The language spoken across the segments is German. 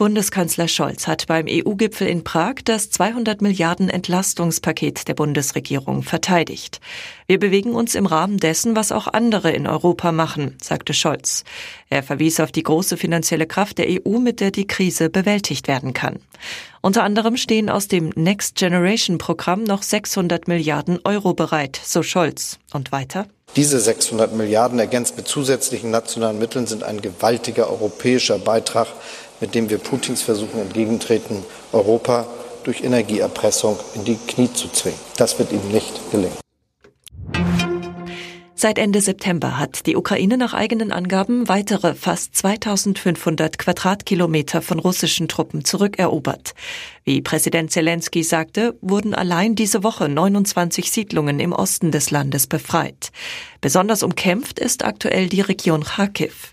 Bundeskanzler Scholz hat beim EU-Gipfel in Prag das 200 Milliarden Entlastungspaket der Bundesregierung verteidigt. Wir bewegen uns im Rahmen dessen, was auch andere in Europa machen, sagte Scholz. Er verwies auf die große finanzielle Kraft der EU, mit der die Krise bewältigt werden kann. Unter anderem stehen aus dem Next Generation Programm noch 600 Milliarden Euro bereit, so Scholz. Und weiter? Diese 600 Milliarden ergänzt mit zusätzlichen nationalen Mitteln sind ein gewaltiger europäischer Beitrag mit dem wir Putins Versuchen entgegentreten, Europa durch Energieerpressung in die Knie zu zwingen. Das wird ihm nicht gelingen. Seit Ende September hat die Ukraine nach eigenen Angaben weitere fast 2500 Quadratkilometer von russischen Truppen zurückerobert. Wie Präsident Zelensky sagte, wurden allein diese Woche 29 Siedlungen im Osten des Landes befreit. Besonders umkämpft ist aktuell die Region Kharkiv.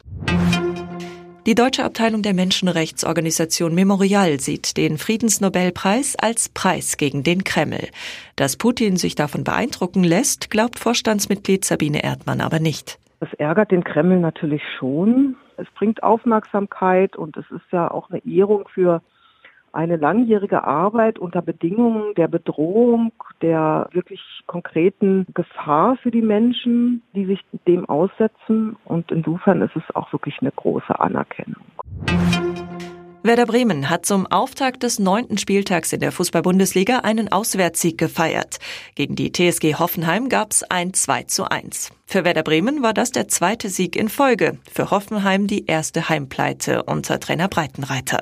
Die deutsche Abteilung der Menschenrechtsorganisation Memorial sieht den Friedensnobelpreis als Preis gegen den Kreml. Dass Putin sich davon beeindrucken lässt, glaubt Vorstandsmitglied Sabine Erdmann aber nicht. Das ärgert den Kreml natürlich schon. Es bringt Aufmerksamkeit und es ist ja auch eine Ehrung für eine langjährige Arbeit unter Bedingungen der Bedrohung, der wirklich konkreten Gefahr für die Menschen, die sich dem aussetzen. Und insofern ist es auch wirklich eine große Anerkennung. Werder Bremen hat zum Auftakt des neunten Spieltags in der Fußball-Bundesliga einen Auswärtssieg gefeiert. Gegen die TSG Hoffenheim gab es ein 2 zu 1. Für Werder Bremen war das der zweite Sieg in Folge. Für Hoffenheim die erste Heimpleite unter Trainer Breitenreiter.